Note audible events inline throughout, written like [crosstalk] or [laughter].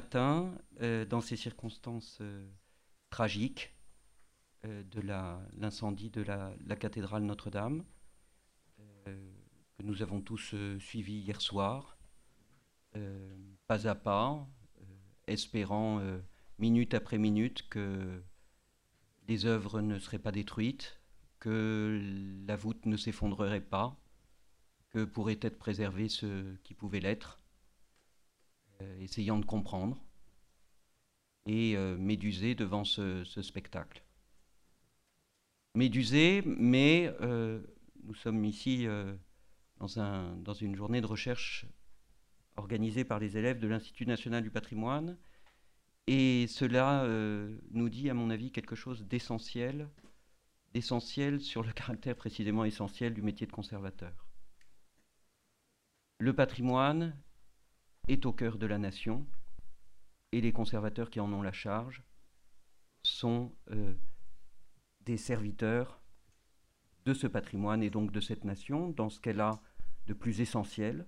matin, euh, dans ces circonstances euh, tragiques euh, de l'incendie de la, la cathédrale Notre-Dame, que nous avons tous suivi hier soir, pas à pas, espérant minute après minute que les œuvres ne seraient pas détruites, que la voûte ne s'effondrerait pas, que pourrait être préservé ce qui pouvait l'être, essayant de comprendre et euh, médusé devant ce, spectacle. Médusé, mais euh, nous sommes ici dans une journée de recherche organisée par les élèves de l'Institut national du patrimoine. Et cela nous dit, à mon avis, quelque chose d'essentiel, d'essentiel sur le [laughs] caractère précisément essentiel du métier de conservateur. Le patrimoine est au cœur de la nation et les conservateurs qui en ont la charge sont euh, des serviteurs de ce patrimoine et donc de cette nation dans ce qu'elle a de plus essentiel,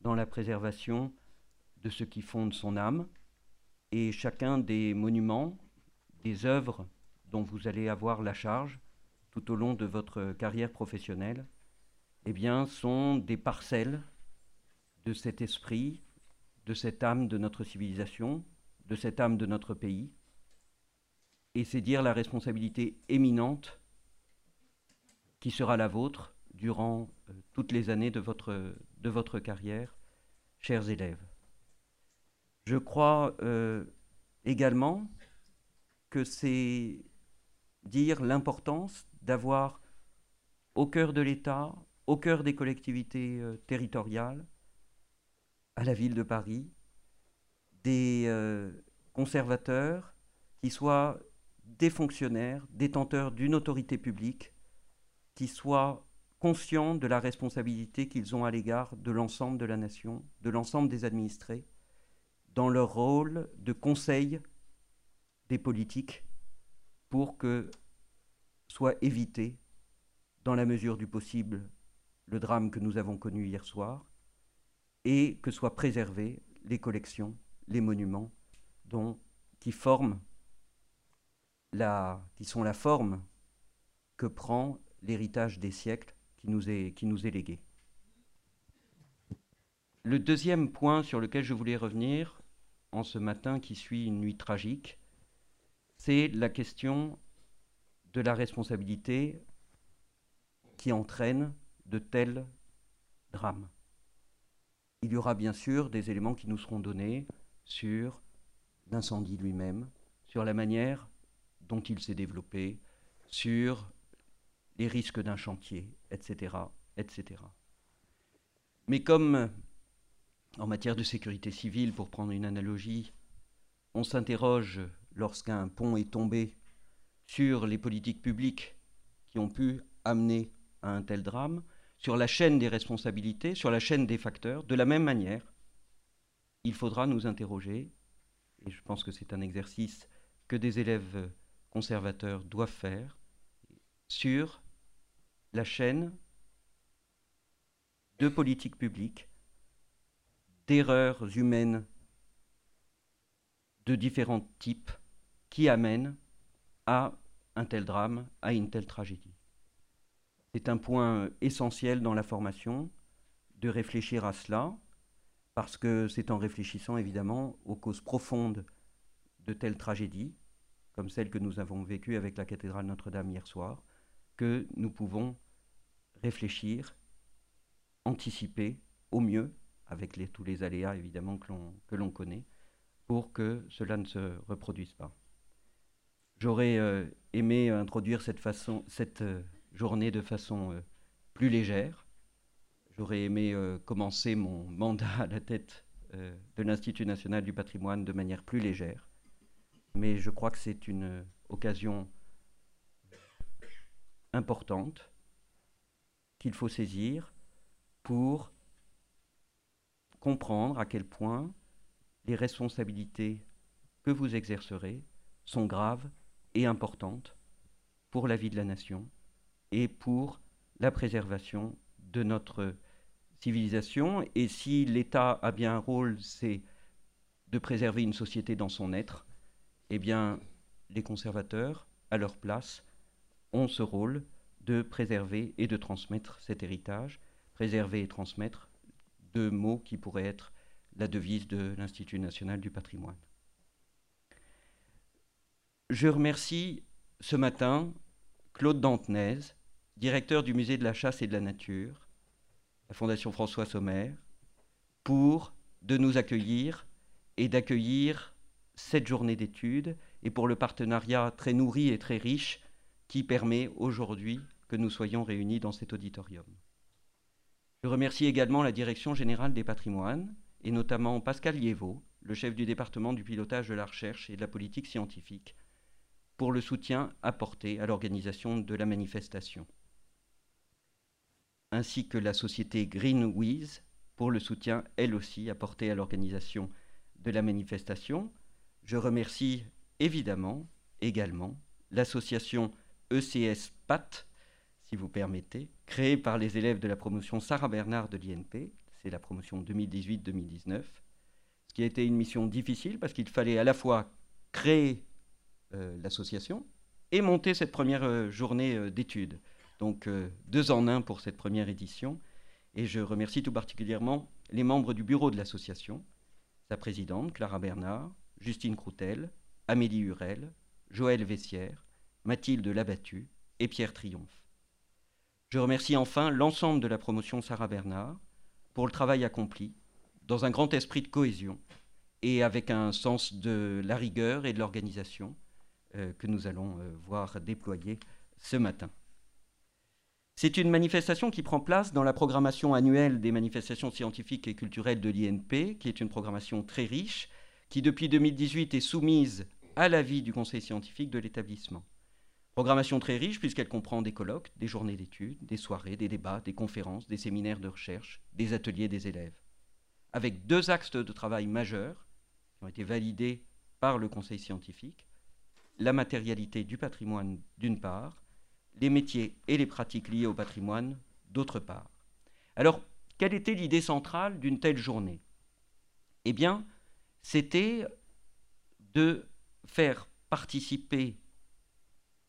dans la préservation de ce qui fonde son âme. Et chacun des monuments, des œuvres dont vous allez avoir la charge tout au long de votre carrière professionnelle, eh bien, sont des parcelles de cet esprit, de cette âme de notre civilisation, de cette âme de notre pays. Et c'est dire la responsabilité éminente qui sera la vôtre durant euh, toutes les années de votre, carrière, chers élèves. Je crois euh, également que c'est dire l'importance d'avoir au cœur de l'État, au cœur des collectivités euh, territoriales, à la ville de Paris des euh, conservateurs qui soient des fonctionnaires, détenteurs d'une autorité publique, qui soient conscients de la responsabilité qu'ils ont à l'égard de l'ensemble de la nation, de l'ensemble des administrés, dans leur rôle de conseil des politiques pour que soit évité, dans la mesure du possible, le drame que nous avons connu hier soir, et que soient préservées les collections, les monuments qui forment la, qui sont la forme que prend l'héritage des siècles qui nous est, qui nous est légué. Le deuxième point sur lequel je voulais revenir en ce matin qui suit une nuit tragique, c'est la question de la responsabilité qui entraîne de tels drames il y aura bien sûr des éléments qui nous seront donnés sur l'incendie lui-même, sur la manière dont il s'est développé, sur les risques d'un chantier, etc., etc. Mais comme en matière de sécurité civile, pour prendre une analogie, on s'interroge lorsqu'un pont est tombé sur les politiques publiques qui ont pu amener à un tel drame, sur la chaîne des responsabilités, sur la chaîne des facteurs. De la même manière, il faudra nous interroger, et je pense que c'est un exercice que des élèves conservateurs doivent faire, sur la chaîne de politique publique, d'erreurs humaines de différents types qui amènent à un tel drame, à une telle tragédie. C'est un point essentiel dans la formation de réfléchir à cela, parce que c'est en réfléchissant évidemment aux causes profondes de telles tragédies, comme celle que nous avons vécue avec la cathédrale Notre-Dame hier soir, que nous pouvons réfléchir, anticiper au mieux, avec tous les aléas évidemment que l'on connaît, pour que cela ne se reproduise pas. J'aurais euh, aimé introduire cette, façon, cette euh, journée de façon euh, plus légère. J'aurais aimé euh, commencer mon [laughs] mandat à la tête euh, de l'Institut national du patrimoine de manière plus légère. Mais je crois que c'est une occasion importante qu'il faut saisir pour comprendre à quel point les responsabilités que vous exercerez sont graves et importantes pour la vie de la nation et pour la préservation de notre civilisation. Et si l'État a bien un rôle, c'est de préserver une société dans son être, eh bien, les conservateurs, à leur place, ont ce rôle de préserver et de transmettre cet héritage. Préserver et transmettre, deux mots qui pourraient être la devise de l'Institut national du patrimoine. Je remercie ce matin Claude Dantenez, directeur du musée de la chasse et de la nature, la Fondation François Sommer, pour de nous accueillir et d'accueillir cette journée d'études et pour le partenariat très nourri et très riche qui permet aujourd'hui que nous soyons réunis dans cet auditorium. Je remercie également la Direction générale des patrimoines et notamment Pascal Liévaux, le chef du département du pilotage de la recherche et de la politique scientifique, pour le soutien apporté à l'organisation de la manifestation, ainsi que la société Greenwiz pour le soutien, elle aussi, apporté à l'organisation de la manifestation. Je remercie évidemment également l'association ECS PAT, si vous permettez, créée par les élèves de la promotion Sarah Bernard de l'INP, c'est la promotion 2018-2019, ce qui a été une mission difficile parce qu'il fallait à la fois créer euh, l'association et monter cette première euh, journée euh, d'études. Donc deux en un pour cette première édition. Et je remercie tout particulièrement les membres du bureau de l'association, sa présidente Clara Bernard, Justine Croutel, Amélie Hurel, Joël Vessière, Mathilde Labattu et Pierre Triomphe. Je remercie enfin l'ensemble de la promotion Sarah Bernard pour le travail accompli dans un grand esprit de cohésion et avec un sens de la rigueur et de l'organisation euh, que nous allons euh, voir déployer ce matin. C'est une manifestation qui prend place dans la programmation annuelle des manifestations scientifiques et culturelles de l'INP, qui est une programmation très riche, qui depuis 2018 est soumise à l'avis du conseil scientifique de l'établissement. Programmation très riche puisqu'elle comprend des colloques, des journées d'études, des soirées, des débats, des conférences, des séminaires de recherche, des ateliers des élèves. Avec deux axes de travail majeurs qui ont été validés par le conseil scientifique, la matérialité du patrimoine d'une part, les métiers et les pratiques liées au patrimoine d'autre part. Alors, quelle était l'idée centrale d'une telle journée? Eh bien, c'était de faire participer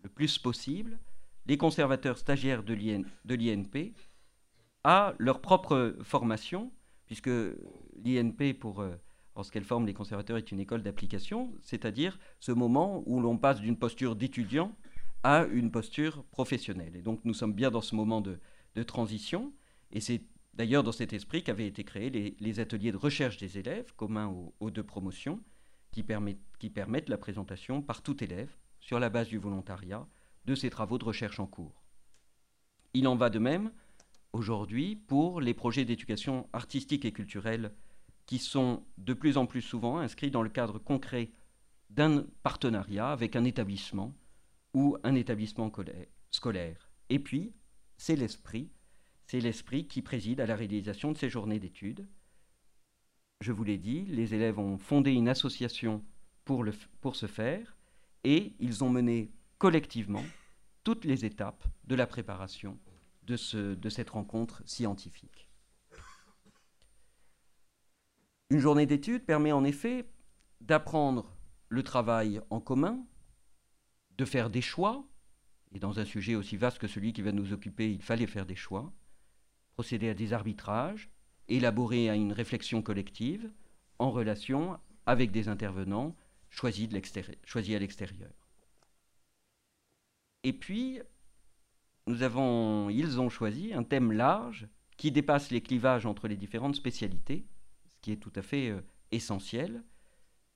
le plus possible les conservateurs stagiaires de l'INP à leur propre formation, puisque l'INP, pour euh, en ce qu'elle forme les conservateurs, est une école d'application, c'est-à-dire ce moment où l'on passe d'une posture d'étudiant à une posture professionnelle. Et donc nous sommes bien dans ce moment de, transition, et c'est d'ailleurs dans cet esprit qu'avaient été créés les, ateliers de recherche des élèves, communs aux, deux promotions, qui permettent, qui permettent la présentation par tout élève, sur la base du volontariat, de ses travaux de recherche en cours. Il en va de même aujourd'hui pour les projets d'éducation artistique et culturelle qui sont de plus en plus souvent inscrits dans le cadre concret d'un partenariat avec un établissement ou un établissement scolaire. Et puis, c'est l'esprit, c'est l'esprit qui préside à la réalisation de ces journées d'études. Je vous l'ai dit, les élèves ont fondé une association pour, ce faire et ils ont mené collectivement toutes les étapes de la préparation de, de cette rencontre scientifique. Une journée d'études permet en effet d'apprendre le travail en commun, de faire des choix, et dans un sujet aussi vaste que celui qui va nous occuper, il fallait faire des choix, procéder à des arbitrages, élaborer à une réflexion collective en relation avec des intervenants choisis, à l'extérieur. Et puis, nous avons, ils ont choisi un thème large qui dépasse les clivages entre les différentes spécialités, ce qui est tout à fait euh, essentiel,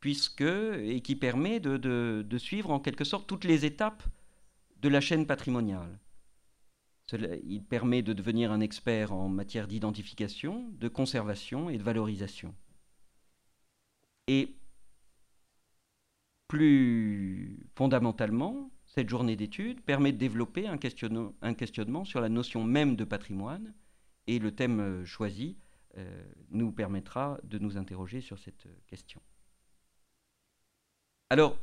puisque, et qui permet de, suivre en quelque sorte toutes les étapes de la chaîne patrimoniale. il permet de devenir un expert en matière d'identification, de conservation et de valorisation. Et plus fondamentalement, cette journée d'études permet de développer un questionnement, sur la notion même de patrimoine et le thème euh, choisi euh, nous permettra de nous interroger sur cette question. Alors,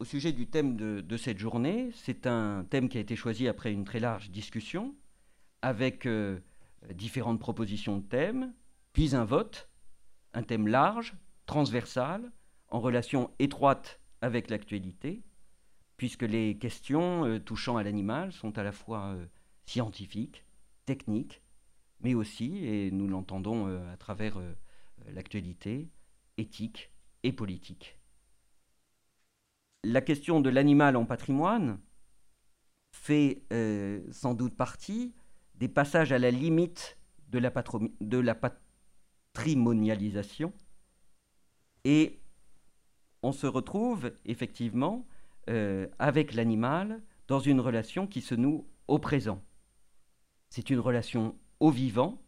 au sujet du thème de, cette journée, c'est un thème qui a été choisi après une très large discussion, avec euh, différentes propositions de thèmes, puis un vote, un thème large, transversale, en relation étroite avec l'actualité, puisque les questions euh, touchant à l'animal sont à la fois euh, scientifiques, techniques, mais aussi, et nous l'entendons à travers l'actualité, éthiques et politiques. La question de l'animal en patrimoine fait sans doute partie des passages à la limite de la, de la patrimonialisation et on se retrouve effectivement euh, avec l'animal dans une relation qui se noue au présent. C'est une relation au vivant,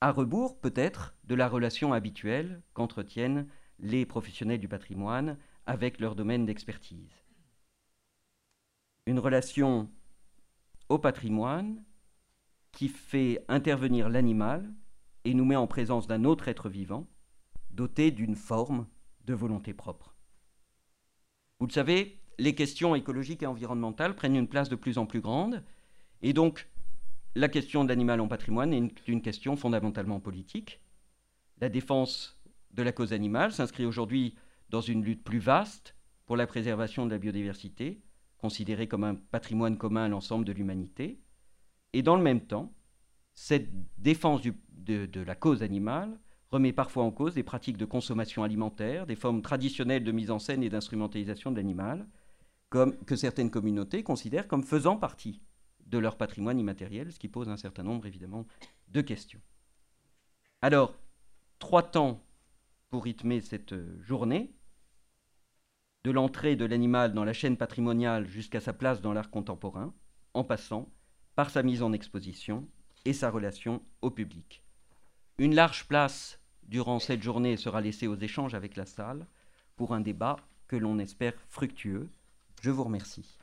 à rebours peut-être de la relation habituelle qu'entretiennent les professionnels du patrimoine avec leur domaine d'expertise. Une relation au patrimoine qui fait intervenir l'animal et nous met en présence d'un autre être vivant, doté d'une forme de volonté propre. Vous le savez, les questions écologiques et environnementales prennent une place de plus en plus grande, et donc la question de l'animal en patrimoine est une, question fondamentalement politique. La défense de la cause animale s'inscrit aujourd'hui dans une lutte plus vaste pour la préservation de la biodiversité, considérée comme un patrimoine commun à l'ensemble de l'humanité. Et dans le même temps, cette défense de, la cause animale remet parfois en cause des pratiques de consommation alimentaire, des formes traditionnelles de mise en scène et d'instrumentalisation de l'animal, que certaines communautés considèrent comme faisant partie de leur patrimoine immatériel, ce qui pose un certain nombre évidemment de questions. Alors, trois temps pour rythmer cette journée, de l'entrée de l'animal dans la chaîne patrimoniale jusqu'à sa place dans l'art contemporain, en passant par sa mise en exposition et sa relation au public. Une large place durant cette journée sera laissée aux échanges avec la salle pour un débat que l'on espère fructueux. Je vous remercie.